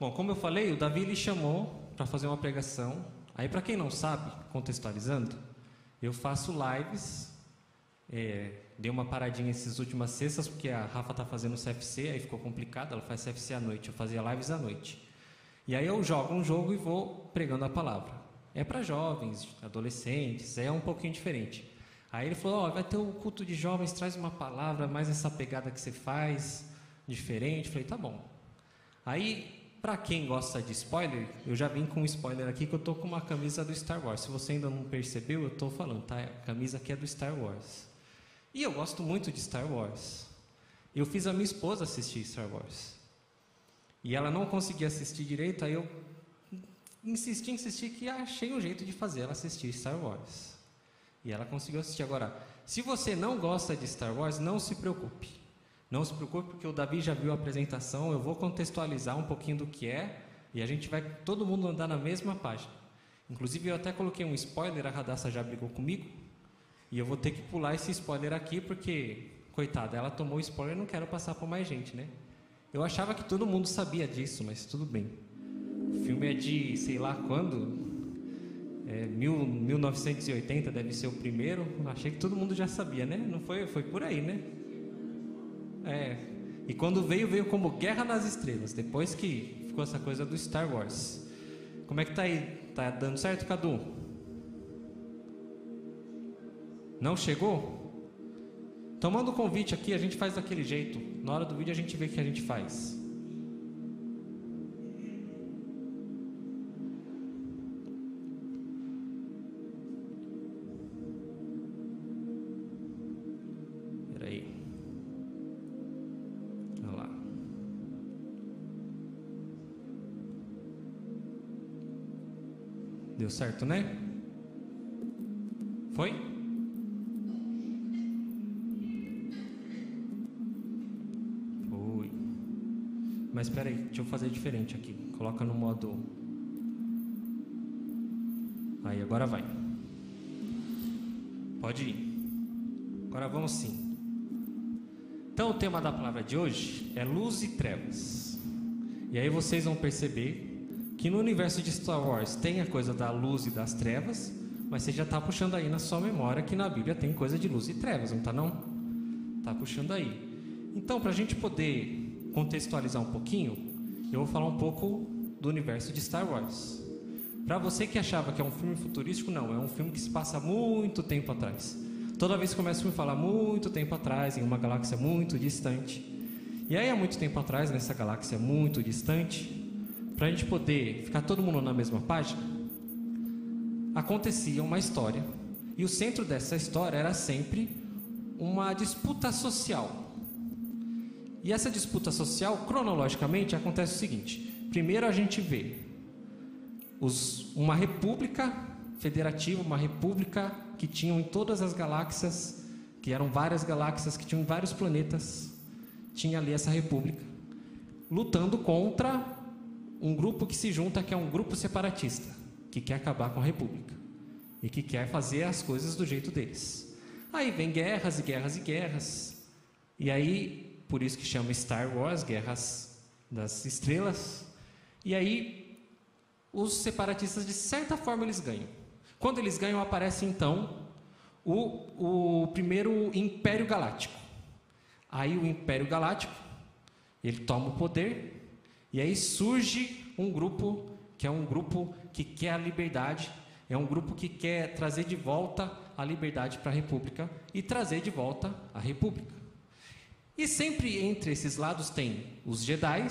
Bom, como eu falei, o Davi lhe chamou para fazer uma pregação. Aí, para quem não sabe, contextualizando, eu faço lives. É, dei uma paradinha essas últimas sextas, porque a Rafa está fazendo CFC, aí ficou complicado, ela faz CFC à noite, eu fazia lives à noite. E aí eu jogo um jogo e vou pregando a palavra. É para jovens, adolescentes, é um pouquinho diferente. Aí ele falou: oh, vai ter o culto de jovens, traz uma palavra, mais essa pegada que você faz, diferente. Eu falei: tá bom. Aí, para quem gosta de spoiler, eu já vim com um spoiler aqui que eu tô com uma camisa do Star Wars. Se você ainda não percebeu, eu tô falando, tá? A camisa aqui é do Star Wars. E eu gosto muito de Star Wars. Eu fiz a minha esposa assistir Star Wars. E ela não conseguia assistir direito, aí eu insisti, insisti que achei um jeito de fazer ela assistir Star Wars. E ela conseguiu assistir. Agora, se você não gosta de Star Wars, não se preocupe. Não se preocupe, porque o Davi já viu a apresentação. Eu vou contextualizar um pouquinho do que é. E a gente vai todo mundo andar na mesma página. Inclusive, eu até coloquei um spoiler, a Radassa já brigou comigo. E eu vou ter que pular esse spoiler aqui, porque, coitada, ela tomou spoiler e não quero passar para mais gente, né? Eu achava que todo mundo sabia disso, mas tudo bem. O filme é de sei lá quando, é, mil, 1980 deve ser o primeiro. Achei que todo mundo já sabia, né? Não foi, foi por aí, né? É. E quando veio, veio como Guerra nas Estrelas. Depois que ficou essa coisa do Star Wars. Como é que tá aí? Tá dando certo, Cadu? Não chegou? Tomando o convite aqui, a gente faz daquele jeito. Na hora do vídeo a gente vê o que a gente faz. Certo, né? Foi? Foi. Mas espera aí, deixa eu fazer diferente aqui. Coloca no modo. Aí, agora vai. Pode ir. Agora vamos sim. Então, o tema da palavra de hoje é luz e trevas. E aí vocês vão perceber que no universo de Star Wars tem a coisa da luz e das trevas, mas você já está puxando aí na sua memória que na Bíblia tem coisa de luz e trevas, não está não? Está puxando aí. Então, para a gente poder contextualizar um pouquinho, eu vou falar um pouco do universo de Star Wars. Para você que achava que é um filme futurístico, não, é um filme que se passa muito tempo atrás. Toda vez que começa o filme falar muito tempo atrás, em uma galáxia muito distante. E aí, há muito tempo atrás, nessa galáxia muito distante, para a gente poder ficar todo mundo na mesma página, acontecia uma história e o centro dessa história era sempre uma disputa social. E essa disputa social, cronologicamente, acontece o seguinte: primeiro a gente vê os, uma república federativa, uma república que tinham em todas as galáxias, que eram várias galáxias, que tinham vários planetas, tinha ali essa república, lutando contra um grupo que se junta que é um grupo separatista, que quer acabar com a república e que quer fazer as coisas do jeito deles. Aí vem guerras e guerras e guerras. E aí, por isso que chama Star Wars, Guerras das Estrelas. E aí os separatistas de certa forma eles ganham. Quando eles ganham aparece então o, o primeiro Império Galáctico. Aí o Império Galáctico ele toma o poder e aí surge um grupo que é um grupo que quer a liberdade, é um grupo que quer trazer de volta a liberdade para a República e trazer de volta a República. E sempre entre esses lados tem os Jedi,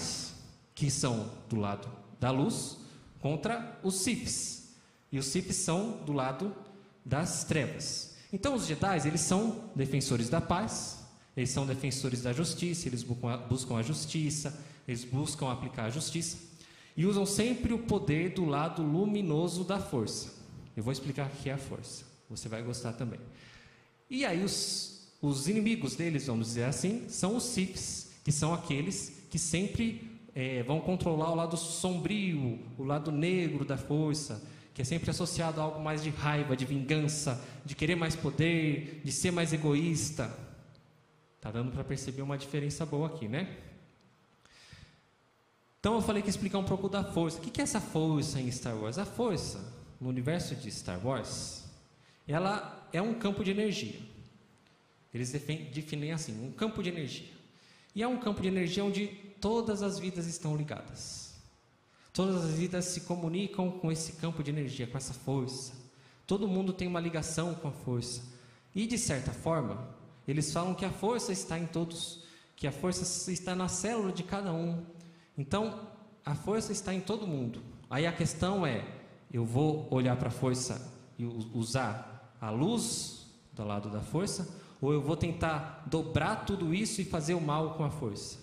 que são do lado da luz, contra os Siths. E os Siths são do lado das trevas. Então os Jedi, eles são defensores da paz, eles são defensores da justiça, eles buscam a justiça, eles buscam aplicar a justiça e usam sempre o poder do lado luminoso da força. Eu vou explicar o que é a força. Você vai gostar também. E aí os, os inimigos deles, vamos dizer assim, são os Siths, que são aqueles que sempre é, vão controlar o lado sombrio, o lado negro da força, que é sempre associado a algo mais de raiva, de vingança, de querer mais poder, de ser mais egoísta. Tá dando para perceber uma diferença boa aqui, né? Então eu falei que explicar um pouco da força. O que é essa força em Star Wars? A força, no universo de Star Wars, ela é um campo de energia. Eles definem assim, um campo de energia. E é um campo de energia onde todas as vidas estão ligadas. Todas as vidas se comunicam com esse campo de energia, com essa força. Todo mundo tem uma ligação com a força. E de certa forma, eles falam que a força está em todos, que a força está na célula de cada um. Então, a força está em todo mundo. Aí a questão é: eu vou olhar para a força e usar a luz do lado da força, ou eu vou tentar dobrar tudo isso e fazer o mal com a força,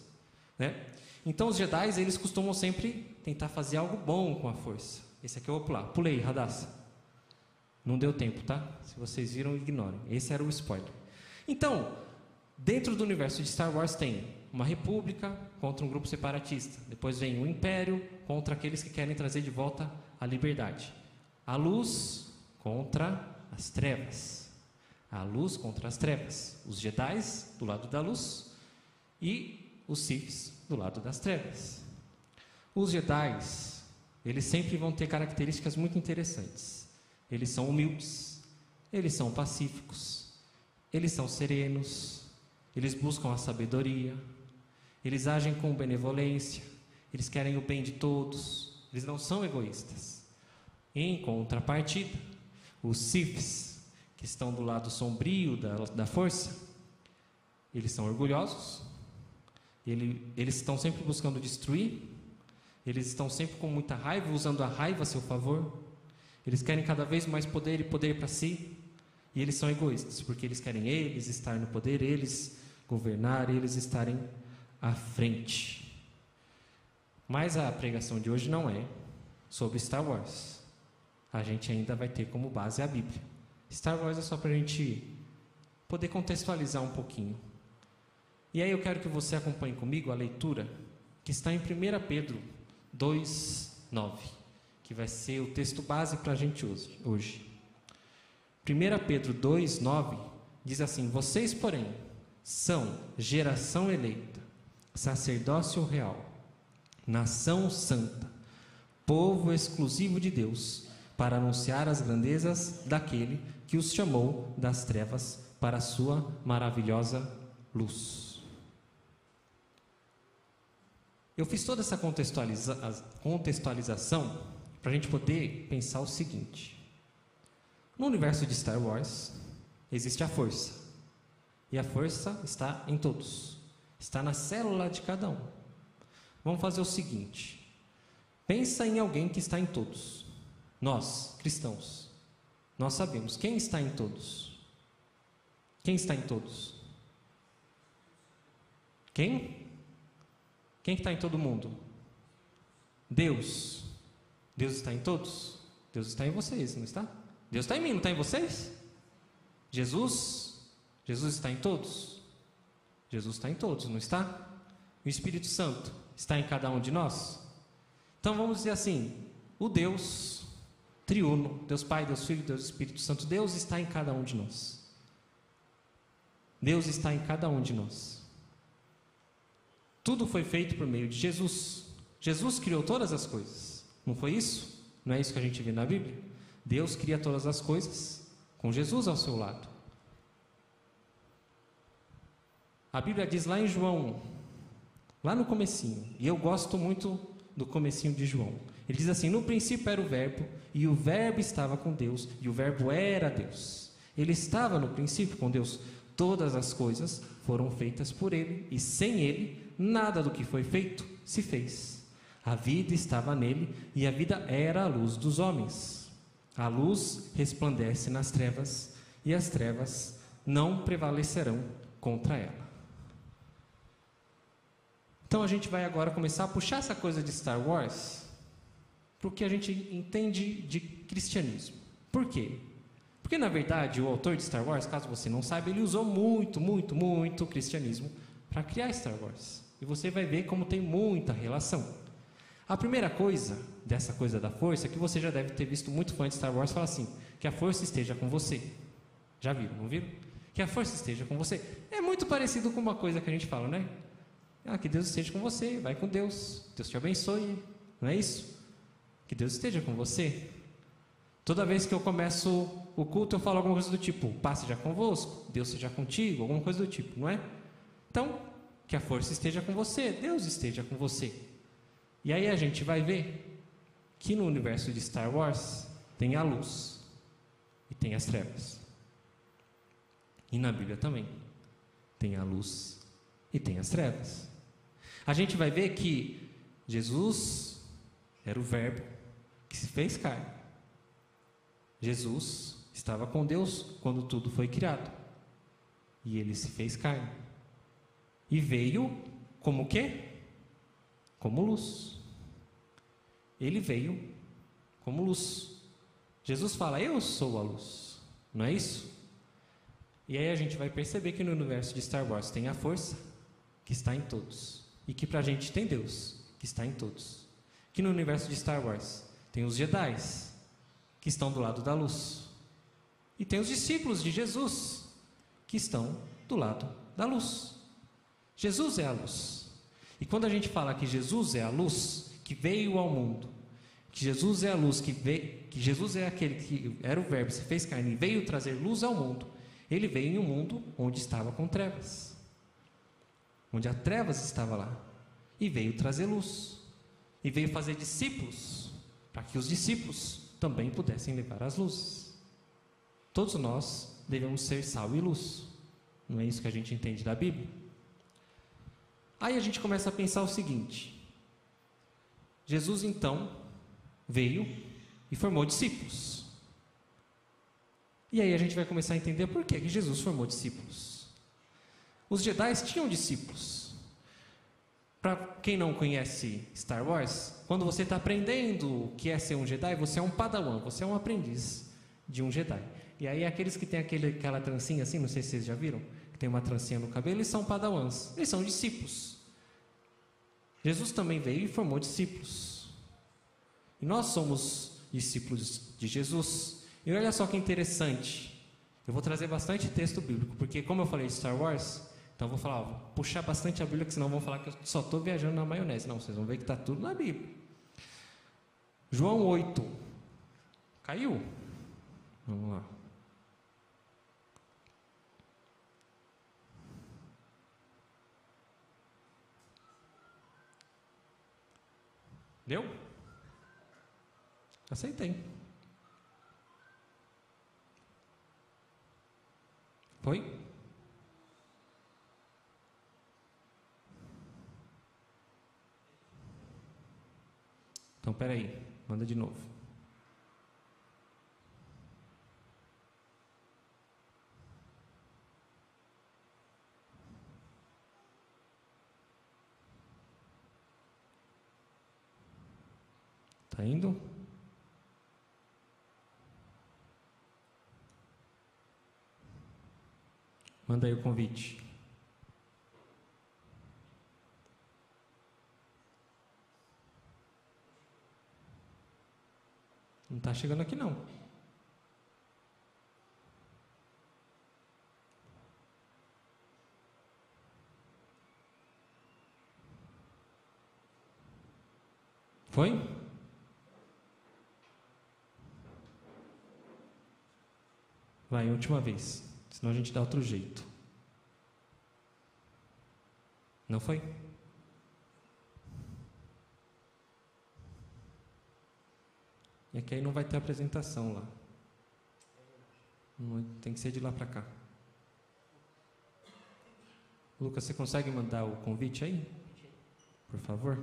né? Então os Jedi eles costumam sempre tentar fazer algo bom com a força. Esse aqui eu vou pular. Pulei, Radassa. Não deu tempo, tá? Se vocês viram, ignorem. Esse era o spoiler. Então, dentro do universo de Star Wars tem uma república contra um grupo separatista. Depois vem um império contra aqueles que querem trazer de volta a liberdade. A luz contra as trevas a luz contra as trevas, os Jedi do lado da luz e os Siths do lado das trevas. Os Jedi, eles sempre vão ter características muito interessantes. Eles são humildes, eles são pacíficos, eles são serenos, eles buscam a sabedoria, eles agem com benevolência, eles querem o bem de todos, eles não são egoístas. Em contrapartida, os Siths que estão do lado sombrio da, da força, eles são orgulhosos, ele, eles estão sempre buscando destruir, eles estão sempre com muita raiva, usando a raiva a seu favor, eles querem cada vez mais poder e poder para si, e eles são egoístas, porque eles querem eles estar no poder, eles governar, eles estarem à frente. Mas a pregação de hoje não é sobre Star Wars. A gente ainda vai ter como base a Bíblia. Star Wars é só para a gente poder contextualizar um pouquinho. E aí eu quero que você acompanhe comigo a leitura que está em 1 Pedro 2, 9, que vai ser o texto base para a gente hoje. 1 Pedro 2, 9 diz assim: Vocês, porém, são geração eleita, sacerdócio real, nação santa, povo exclusivo de Deus, para anunciar as grandezas daquele que os chamou das trevas para a sua maravilhosa luz. Eu fiz toda essa contextualiza contextualização para a gente poder pensar o seguinte: no universo de Star Wars existe a força, e a força está em todos, está na célula de cada um. Vamos fazer o seguinte: pensa em alguém que está em todos, nós, cristãos. Nós sabemos quem está em todos. Quem está em todos? Quem? Quem está em todo mundo? Deus. Deus está em todos? Deus está em vocês, não está? Deus está em mim, não está em vocês? Jesus? Jesus está em todos? Jesus está em todos, não está? O Espírito Santo está em cada um de nós? Então vamos dizer assim: o Deus triuno, Deus Pai, Deus Filho, Deus Espírito Santo. Deus está em cada um de nós. Deus está em cada um de nós. Tudo foi feito por meio de Jesus. Jesus criou todas as coisas. Não foi isso? Não é isso que a gente vê na Bíblia? Deus cria todas as coisas com Jesus ao seu lado. A Bíblia diz lá em João, lá no comecinho, e eu gosto muito do comecinho de João. Ele diz assim: No princípio era o Verbo, e o Verbo estava com Deus, e o Verbo era Deus. Ele estava no princípio com Deus. Todas as coisas foram feitas por ele, e sem ele, nada do que foi feito se fez. A vida estava nele, e a vida era a luz dos homens. A luz resplandece nas trevas, e as trevas não prevalecerão contra ela. Então a gente vai agora começar a puxar essa coisa de Star Wars para o que a gente entende de cristianismo. Por quê? Porque, na verdade, o autor de Star Wars, caso você não saiba, ele usou muito, muito, muito o cristianismo para criar Star Wars. E você vai ver como tem muita relação. A primeira coisa dessa coisa da força é que você já deve ter visto muito fã de Star Wars falar assim: que a força esteja com você. Já viram, não viram? Que a força esteja com você. É muito parecido com uma coisa que a gente fala, né? Ah, que Deus esteja com você, vai com Deus, Deus te abençoe, não é isso? Que Deus esteja com você. Toda vez que eu começo o culto, eu falo alguma coisa do tipo, paz seja convosco, Deus seja contigo, alguma coisa do tipo, não é? Então, que a força esteja com você, Deus esteja com você. E aí a gente vai ver que no universo de Star Wars tem a luz e tem as trevas. E na Bíblia também tem a luz e tem as trevas. A gente vai ver que Jesus era o Verbo que se fez carne. Jesus estava com Deus quando tudo foi criado. E ele se fez carne. E veio como quê? Como luz. Ele veio como luz. Jesus fala: "Eu sou a luz". Não é isso? E aí a gente vai perceber que no universo de Star Wars tem a força que está em todos e que para a gente tem Deus que está em todos. Que no universo de Star Wars tem os Jedi que estão do lado da luz e tem os discípulos de Jesus que estão do lado da luz. Jesus é a luz. E quando a gente fala que Jesus é a luz que veio ao mundo, que Jesus é a luz que veio, que Jesus é aquele que era o verbo, se fez carne e veio trazer luz ao mundo, ele veio em um mundo onde estava com trevas. Onde a trevas estava lá e veio trazer luz. E veio fazer discípulos, para que os discípulos também pudessem levar as luzes. Todos nós devemos ser sal e luz. Não é isso que a gente entende da Bíblia? Aí a gente começa a pensar o seguinte: Jesus então veio e formou discípulos. E aí a gente vai começar a entender por que, Jesus formou discípulos. Os Jedi tinham discípulos. Para quem não conhece Star Wars, quando você está aprendendo o que é ser um Jedi, você é um padawan, você é um aprendiz de um Jedi. E aí aqueles que têm aquele, aquela trancinha assim, não sei se vocês já viram, que tem uma trancinha no cabelo, eles são padawans, eles são discípulos. Jesus também veio e formou discípulos. E nós somos discípulos de Jesus. E olha só que interessante. Eu vou trazer bastante texto bíblico, porque como eu falei de Star Wars, então vou falar, ó, vou puxar bastante a Bíblia, que senão vão falar que eu só estou viajando na maionese. Não, vocês vão ver que está tudo na Bíblia. João 8. Caiu? Vamos lá. Deu? Aceitei. Foi? Peraí, manda de novo. Tá indo? Manda aí o convite. Não está chegando aqui não. Foi? Vai, última vez. Senão a gente dá outro jeito. Não foi? E aqui aí não vai ter apresentação lá. Tem que ser de lá para cá. Lucas, você consegue mandar o convite aí? Por favor.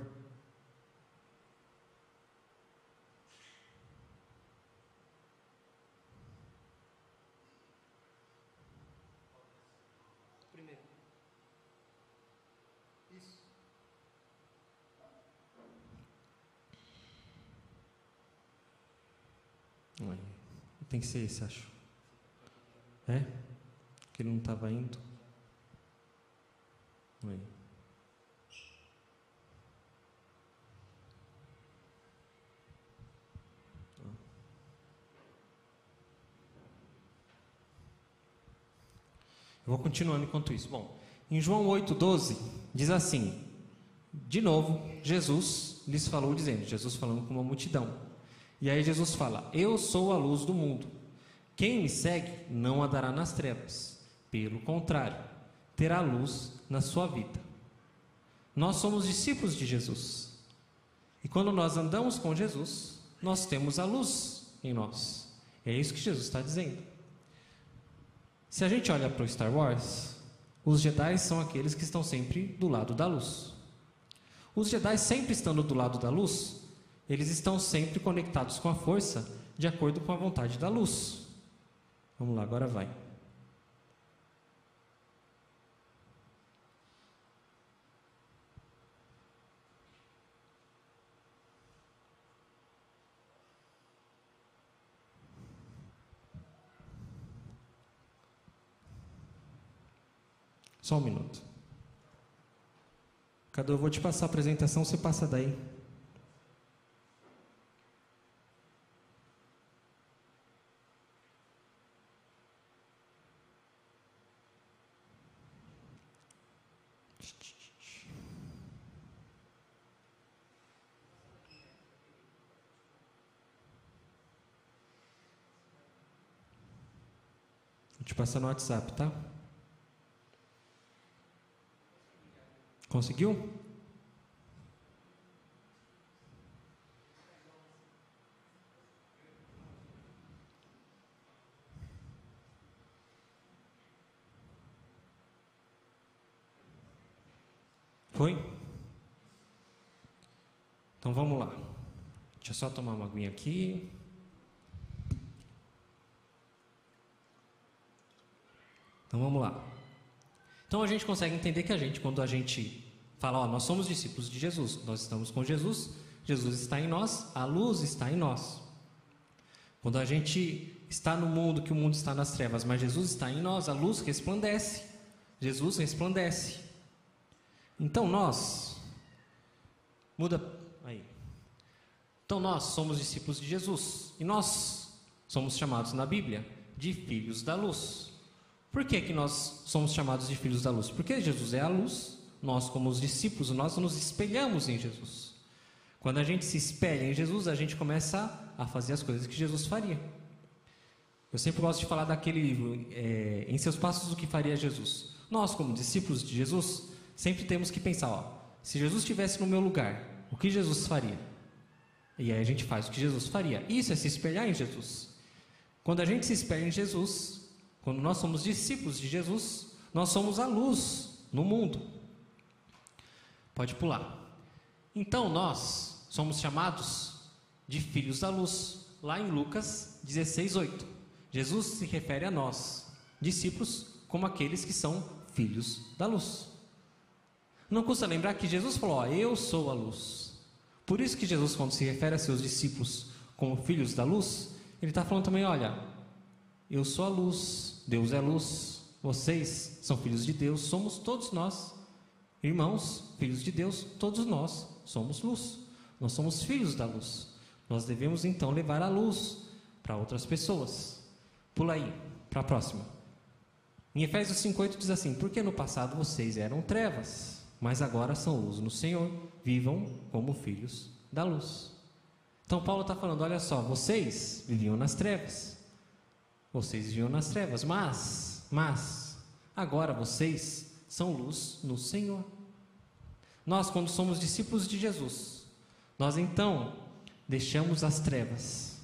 Tem que ser esse, acho. É? Que ele não estava indo. Aí. Eu vou continuando enquanto isso. Bom, em João 8,12 diz assim: De novo, Jesus lhes falou dizendo, Jesus falando com uma multidão. E aí Jesus fala: Eu sou a luz do mundo. Quem me segue não andará nas trevas. Pelo contrário, terá luz na sua vida. Nós somos discípulos de Jesus. E quando nós andamos com Jesus, nós temos a luz em nós. É isso que Jesus está dizendo. Se a gente olha para o Star Wars, os Jedi são aqueles que estão sempre do lado da luz. Os Jedi sempre estando do lado da luz, eles estão sempre conectados com a força de acordo com a vontade da luz. Vamos lá, agora vai. Só um minuto. Cadu, eu vou te passar a apresentação, você passa daí. Passar no WhatsApp, tá? Conseguiu? Foi? Então vamos lá. Deixa eu só tomar uma aguinha aqui. Então vamos lá. Então a gente consegue entender que a gente, quando a gente fala, ó, nós somos discípulos de Jesus, nós estamos com Jesus, Jesus está em nós, a luz está em nós. Quando a gente está no mundo, que o mundo está nas trevas, mas Jesus está em nós, a luz resplandece. Jesus resplandece. Então nós, muda aí. Então nós somos discípulos de Jesus e nós somos chamados na Bíblia de filhos da luz. Por que, que nós somos chamados de filhos da luz? Porque Jesus é a luz, nós, como os discípulos, nós nos espelhamos em Jesus. Quando a gente se espelha em Jesus, a gente começa a fazer as coisas que Jesus faria. Eu sempre gosto de falar daquele livro, é, Em Seus Passos, o que faria Jesus. Nós, como discípulos de Jesus, sempre temos que pensar: ó, se Jesus estivesse no meu lugar, o que Jesus faria? E aí a gente faz o que Jesus faria. Isso é se espelhar em Jesus. Quando a gente se espelha em Jesus, quando nós somos discípulos de Jesus, nós somos a luz no mundo. Pode pular. Então nós somos chamados de filhos da luz, lá em Lucas 16, 8. Jesus se refere a nós, discípulos, como aqueles que são filhos da luz. Não custa lembrar que Jesus falou: ó, Eu sou a luz. Por isso que Jesus, quando se refere a seus discípulos como filhos da luz, ele está falando também: olha, eu sou a luz, Deus é luz, vocês são filhos de Deus, somos todos nós, irmãos, filhos de Deus, todos nós somos luz, nós somos filhos da luz. Nós devemos então levar a luz para outras pessoas. Pula aí, para a próxima. Em Efésios 5,8 diz assim: Porque no passado vocês eram trevas, mas agora são luz no Senhor, vivam como filhos da luz. Então Paulo está falando: olha só, vocês viviam nas trevas, vocês viviam nas trevas, mas, mas, agora vocês são luz no Senhor. Nós, quando somos discípulos de Jesus, nós então deixamos as trevas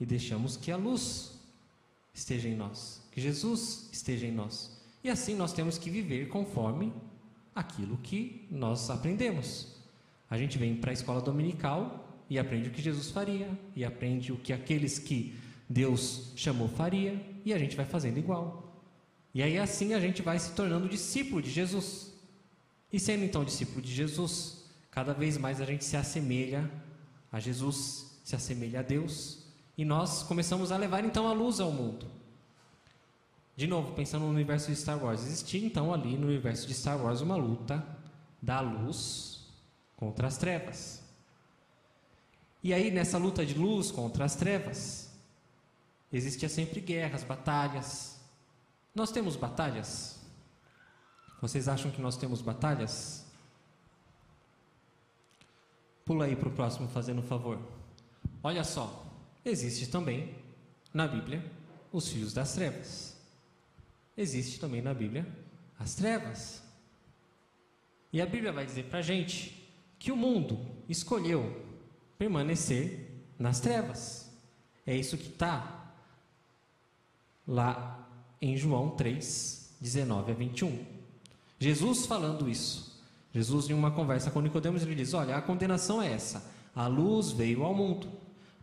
e deixamos que a luz esteja em nós, que Jesus esteja em nós. E assim nós temos que viver conforme aquilo que nós aprendemos. A gente vem para a escola dominical e aprende o que Jesus faria, e aprende o que aqueles que Deus chamou faria e a gente vai fazendo igual. E aí assim a gente vai se tornando discípulo de Jesus. E sendo então discípulo de Jesus, cada vez mais a gente se assemelha a Jesus, se assemelha a Deus, e nós começamos a levar então a luz ao mundo. De novo, pensando no universo de Star Wars, existia então ali no universo de Star Wars uma luta da luz contra as trevas. E aí nessa luta de luz contra as trevas, Existia sempre guerras, batalhas. Nós temos batalhas? Vocês acham que nós temos batalhas? Pula aí para o próximo, fazendo um favor. Olha só, existe também na Bíblia os filhos das trevas. Existe também na Bíblia as trevas. E a Bíblia vai dizer para a gente que o mundo escolheu permanecer nas trevas. É isso que está lá em João 3, 19 a 21. Jesus falando isso. Jesus, em uma conversa com Nicodemos, ele diz: Olha, a condenação é essa. A luz veio ao mundo,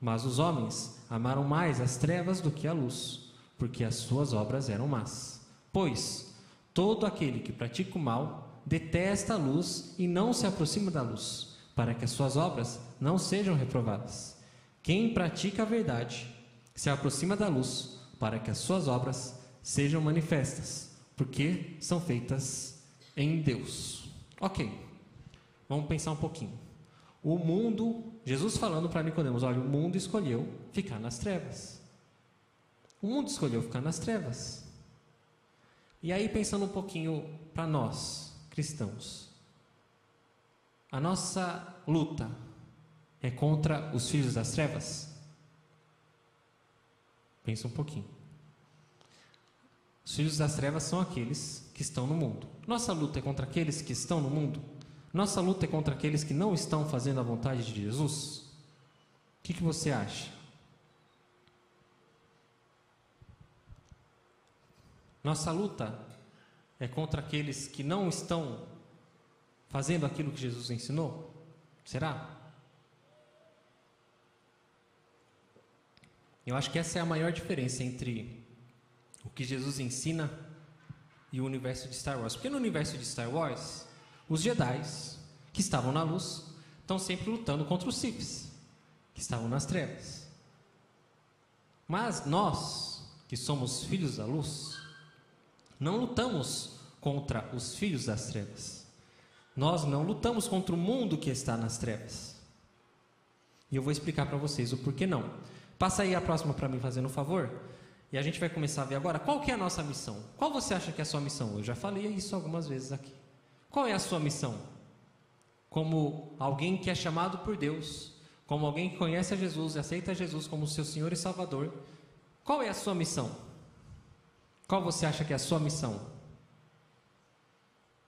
mas os homens amaram mais as trevas do que a luz, porque as suas obras eram más. Pois todo aquele que pratica o mal detesta a luz e não se aproxima da luz, para que as suas obras não sejam reprovadas. Quem pratica a verdade se aproxima da luz, para que as suas obras sejam manifestas, porque são feitas em Deus. Ok, vamos pensar um pouquinho. O mundo, Jesus falando para Nicodemos, olha, o mundo escolheu ficar nas trevas. O mundo escolheu ficar nas trevas. E aí pensando um pouquinho para nós, cristãos, a nossa luta é contra os filhos das trevas? Pensa um pouquinho. Os filhos das trevas são aqueles que estão no mundo. Nossa luta é contra aqueles que estão no mundo? Nossa luta é contra aqueles que não estão fazendo a vontade de Jesus? O que, que você acha? Nossa luta é contra aqueles que não estão fazendo aquilo que Jesus ensinou? Será? Eu acho que essa é a maior diferença entre o que Jesus ensina e o universo de Star Wars. Porque no universo de Star Wars, os Jedi, que estavam na luz, estão sempre lutando contra os Siths, que estavam nas trevas. Mas nós, que somos filhos da luz, não lutamos contra os filhos das trevas. Nós não lutamos contra o mundo que está nas trevas. E eu vou explicar para vocês o porquê não. Passa aí a próxima para mim, fazendo um favor. E a gente vai começar a ver agora qual que é a nossa missão. Qual você acha que é a sua missão? Eu já falei isso algumas vezes aqui. Qual é a sua missão? Como alguém que é chamado por Deus, como alguém que conhece a Jesus e aceita Jesus como seu Senhor e Salvador, qual é a sua missão? Qual você acha que é a sua missão?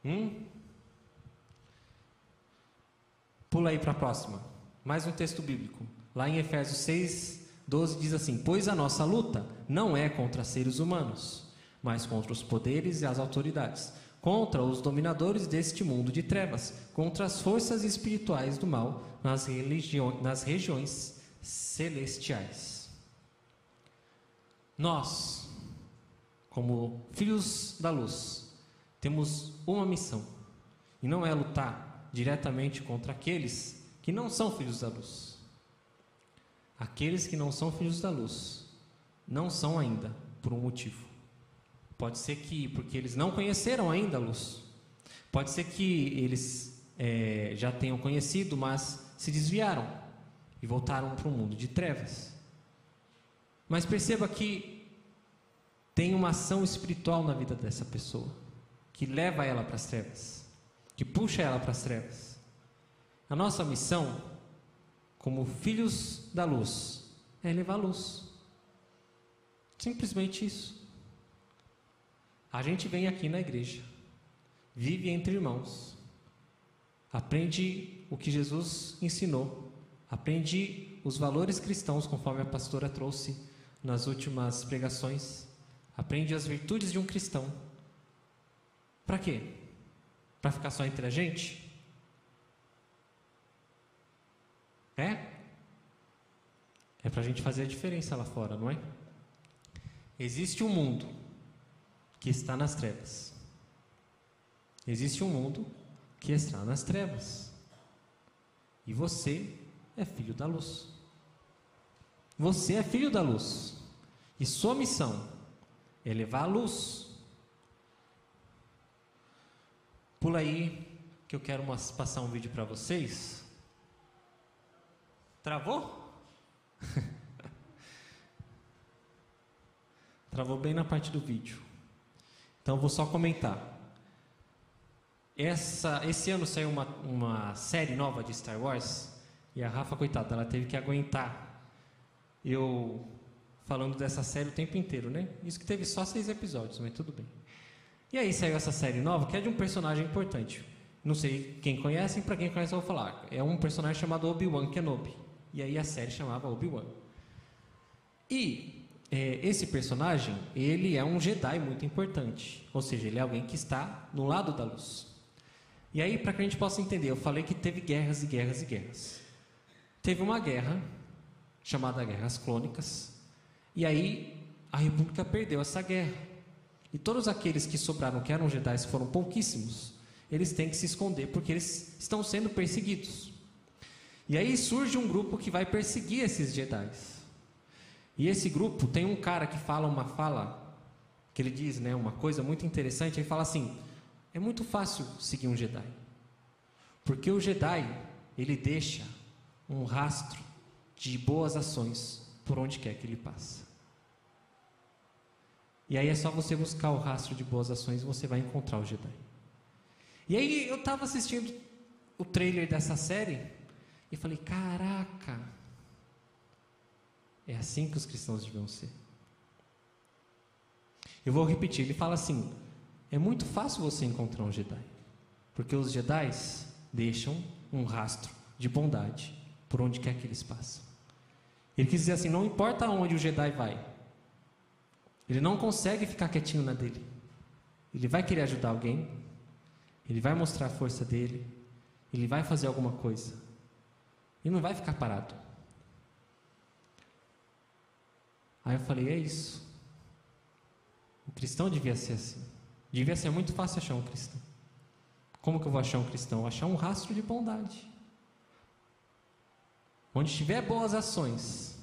Hum? Pula aí para a próxima. Mais um texto bíblico. Lá em Efésios 6, 12 diz assim: Pois a nossa luta não é contra seres humanos, mas contra os poderes e as autoridades, contra os dominadores deste mundo de trevas, contra as forças espirituais do mal nas, nas regiões celestiais. Nós, como filhos da luz, temos uma missão, e não é lutar diretamente contra aqueles que não são filhos da luz Aqueles que não são filhos da luz não são ainda por um motivo. Pode ser que porque eles não conheceram ainda a luz. Pode ser que eles é, já tenham conhecido, mas se desviaram e voltaram para o mundo de trevas. Mas perceba que tem uma ação espiritual na vida dessa pessoa que leva ela para as trevas, que puxa ela para as trevas. A nossa missão como filhos da luz, é levar luz. Simplesmente isso. A gente vem aqui na igreja, vive entre irmãos, aprende o que Jesus ensinou, aprende os valores cristãos, conforme a pastora trouxe nas últimas pregações, aprende as virtudes de um cristão. Para quê? Para ficar só entre a gente? É? É para a gente fazer a diferença lá fora, não é? Existe um mundo que está nas trevas. Existe um mundo que está nas trevas. E você é filho da luz. Você é filho da luz. E sua missão é levar a luz. Pula aí, que eu quero passar um vídeo para vocês Travou? Travou bem na parte do vídeo. Então vou só comentar. Essa, esse ano saiu uma, uma série nova de Star Wars E a Rafa, coitada, ela teve que aguentar eu falando dessa série o tempo inteiro, né? Isso que teve só seis episódios, mas tudo bem. E aí saiu essa série nova que é de um personagem importante. Não sei quem conhece, para quem conhece eu vou falar. É um personagem chamado Obi-Wan Kenobi. E aí a série chamava Obi-Wan. E é, esse personagem, ele é um Jedi muito importante. Ou seja, ele é alguém que está no lado da luz. E aí, para que a gente possa entender, eu falei que teve guerras e guerras e guerras. Teve uma guerra, chamada Guerras Clônicas, e aí a República perdeu essa guerra. E todos aqueles que sobraram, que eram Jedi, foram pouquíssimos, eles têm que se esconder porque eles estão sendo perseguidos. E aí surge um grupo que vai perseguir esses Jedi. E esse grupo tem um cara que fala uma fala, que ele diz né, uma coisa muito interessante, ele fala assim: é muito fácil seguir um Jedi. Porque o Jedi, ele deixa um rastro de boas ações por onde quer que ele passa. E aí é só você buscar o rastro de boas ações e você vai encontrar o Jedi. E aí eu estava assistindo o trailer dessa série e falei: caraca, é assim que os cristãos deviam ser. Eu vou repetir: ele fala assim, é muito fácil você encontrar um Jedi, porque os Jedi deixam um rastro de bondade por onde quer que eles passam. Ele quis dizer assim: não importa onde o Jedi vai, ele não consegue ficar quietinho na dele. Ele vai querer ajudar alguém, ele vai mostrar a força dele, ele vai fazer alguma coisa. E não vai ficar parado. Aí eu falei: é isso. O cristão devia ser assim. Devia ser muito fácil achar um cristão. Como que eu vou achar um cristão? Achar um rastro de bondade. Onde tiver boas ações,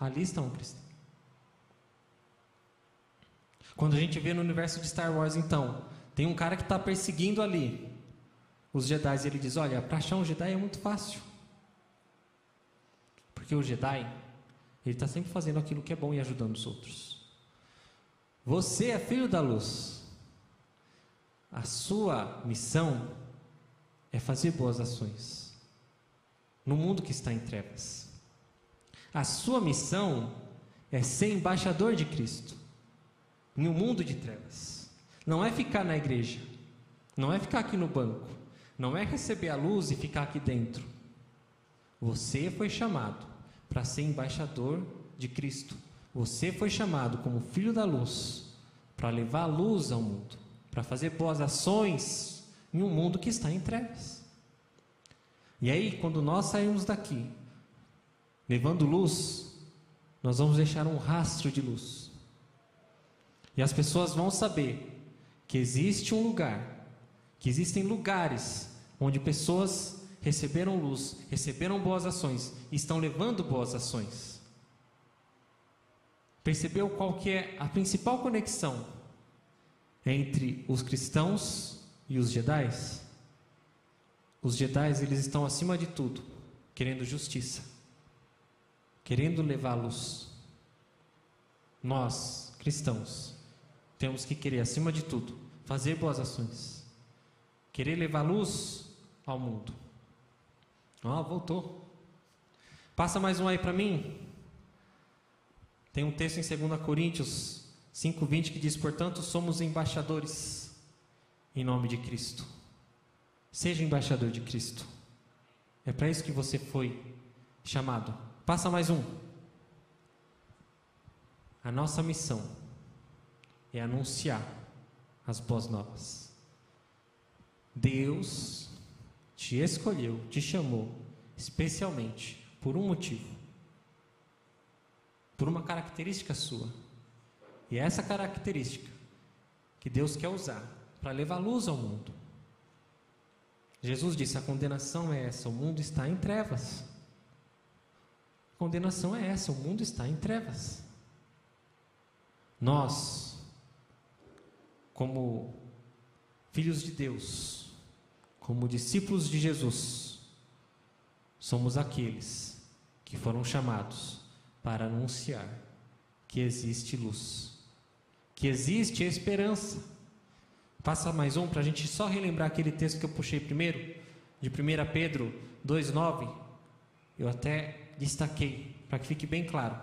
ali está um cristão. Quando a gente vê no universo de Star Wars, então, tem um cara que está perseguindo ali os Jedi, e ele diz: Olha, para achar um Jedi é muito fácil. Porque o Jedi, ele está sempre fazendo aquilo que é bom e ajudando os outros. Você é filho da luz. A sua missão é fazer boas ações no mundo que está em trevas. A sua missão é ser embaixador de Cristo em um mundo de trevas. Não é ficar na igreja, não é ficar aqui no banco, não é receber a luz e ficar aqui dentro. Você foi chamado para ser embaixador de Cristo. Você foi chamado como filho da luz para levar a luz ao mundo, para fazer boas ações em um mundo que está em trevas. E aí, quando nós sairmos daqui, levando luz, nós vamos deixar um rastro de luz. E as pessoas vão saber que existe um lugar, que existem lugares onde pessoas receberam luz, receberam boas ações e estão levando boas ações. Percebeu qual que é a principal conexão entre os cristãos e os Jedi? Os Jedi, eles estão acima de tudo, querendo justiça, querendo levar luz. Nós, cristãos, temos que querer, acima de tudo, fazer boas ações. Querer levar luz ao mundo. Oh, voltou. Passa mais um aí para mim. Tem um texto em 2 Coríntios 5,20 que diz: Portanto, somos embaixadores em nome de Cristo. Seja embaixador de Cristo. É para isso que você foi chamado. Passa mais um. A nossa missão é anunciar as boas novas. Deus te escolheu, te chamou especialmente por um motivo, por uma característica sua. E é essa característica que Deus quer usar para levar luz ao mundo. Jesus disse: a condenação é essa, o mundo está em trevas. A condenação é essa, o mundo está em trevas. Nós como filhos de Deus, como discípulos de Jesus, somos aqueles que foram chamados para anunciar que existe luz, que existe esperança. Passa mais um para a gente só relembrar aquele texto que eu puxei primeiro, de 1 Pedro 2,9. eu até destaquei, para que fique bem claro.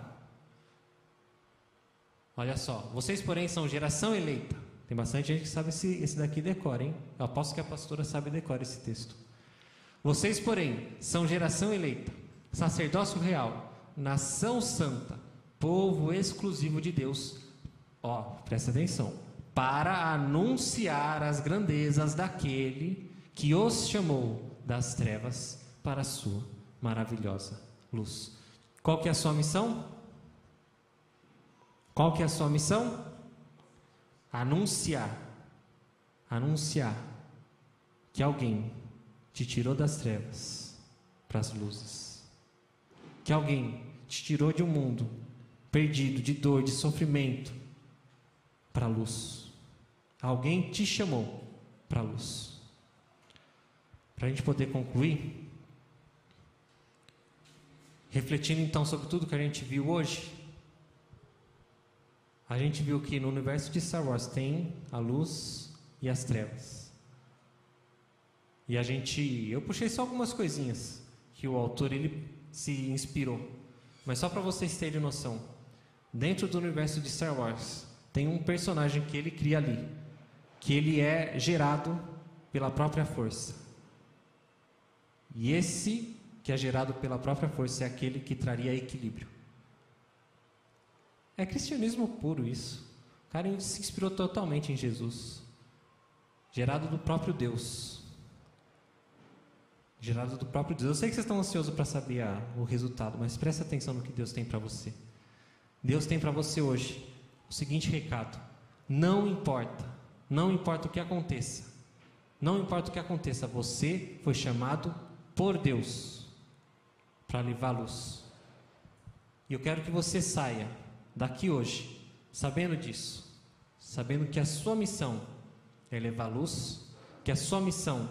Olha só, vocês, porém, são geração eleita. Tem bastante gente que sabe esse, esse daqui decora, hein? Eu aposto que a pastora sabe decorar esse texto. Vocês, porém, são geração eleita, sacerdócio real, nação santa, povo exclusivo de Deus. Ó, presta atenção. Para anunciar as grandezas daquele que os chamou das trevas para a sua maravilhosa luz. Qual que é a sua missão? Qual que é a sua missão? Anunciar. Anunciar que alguém te tirou das trevas para as luzes. Que alguém te tirou de um mundo perdido, de dor, de sofrimento, para a luz. Alguém te chamou para a luz. Para a gente poder concluir, refletindo então sobre tudo que a gente viu hoje, a gente viu que no universo de Star Wars tem a luz e as trevas. E a gente, eu puxei só algumas coisinhas que o autor ele se inspirou. Mas só para vocês terem noção, dentro do universo de Star Wars tem um personagem que ele cria ali, que ele é gerado pela própria força. E esse que é gerado pela própria força é aquele que traria equilíbrio. É cristianismo puro isso. O cara se inspirou totalmente em Jesus, gerado do próprio Deus gerado do próprio Deus. Eu sei que vocês estão ansiosos para saber a, o resultado, mas preste atenção no que Deus tem para você. Deus tem para você hoje o seguinte recado: não importa, não importa o que aconteça, não importa o que aconteça, você foi chamado por Deus para levar luz. E eu quero que você saia daqui hoje, sabendo disso, sabendo que a sua missão é levar luz, que a sua missão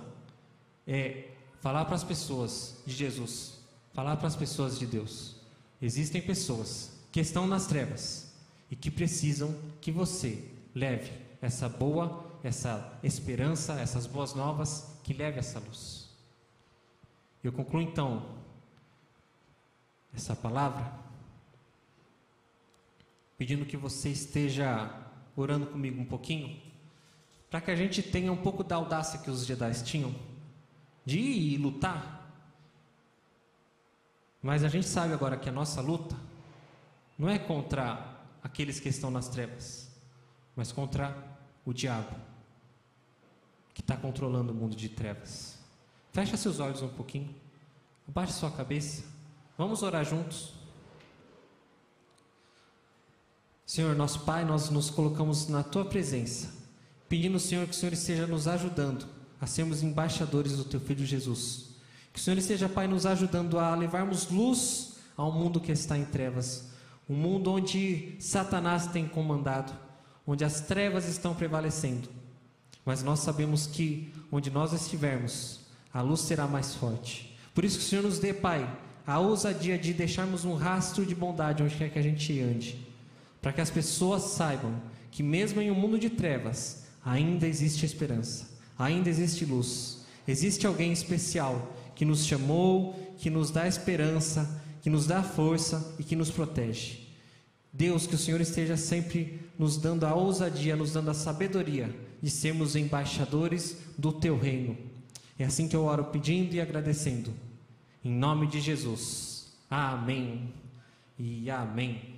é falar para as pessoas de Jesus, falar para as pessoas de Deus. Existem pessoas que estão nas trevas e que precisam que você leve essa boa, essa esperança, essas boas novas, que leve essa luz. Eu concluo então essa palavra pedindo que você esteja orando comigo um pouquinho, para que a gente tenha um pouco da audácia que os Jedi tinham de ir e lutar. Mas a gente sabe agora que a nossa luta não é contra aqueles que estão nas trevas, mas contra o diabo, que está controlando o mundo de trevas. Fecha seus olhos um pouquinho, abaixe sua cabeça, vamos orar juntos. Senhor, nosso Pai, nós nos colocamos na Tua presença, pedindo, Senhor, que o Senhor esteja nos ajudando a sermos embaixadores do Teu Filho Jesus. Que o Senhor esteja, Pai, nos ajudando a levarmos luz ao mundo que está em trevas, um mundo onde Satanás tem comandado, onde as trevas estão prevalecendo. Mas nós sabemos que onde nós estivermos, a luz será mais forte. Por isso que o Senhor nos dê, Pai, a ousadia de deixarmos um rastro de bondade onde quer que a gente ande, para que as pessoas saibam que mesmo em um mundo de trevas ainda existe esperança ainda existe luz. Existe alguém especial que nos chamou, que nos dá esperança, que nos dá força e que nos protege. Deus, que o Senhor esteja sempre nos dando a ousadia, nos dando a sabedoria de sermos embaixadores do teu reino. É assim que eu oro pedindo e agradecendo. Em nome de Jesus. Amém e amém.